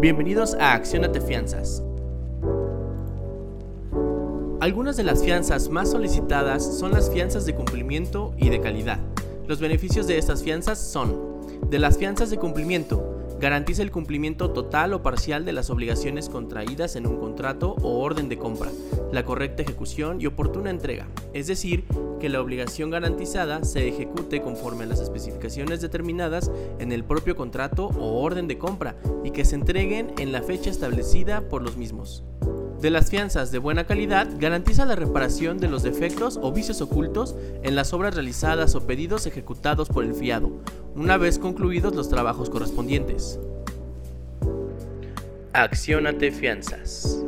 Bienvenidos a Accionate Fianzas. Algunas de las fianzas más solicitadas son las fianzas de cumplimiento y de calidad. Los beneficios de estas fianzas son, de las fianzas de cumplimiento, Garantiza el cumplimiento total o parcial de las obligaciones contraídas en un contrato o orden de compra, la correcta ejecución y oportuna entrega, es decir, que la obligación garantizada se ejecute conforme a las especificaciones determinadas en el propio contrato o orden de compra y que se entreguen en la fecha establecida por los mismos de las fianzas de buena calidad garantiza la reparación de los defectos o vicios ocultos en las obras realizadas o pedidos ejecutados por el fiado, una vez concluidos los trabajos correspondientes. Accionate Fianzas.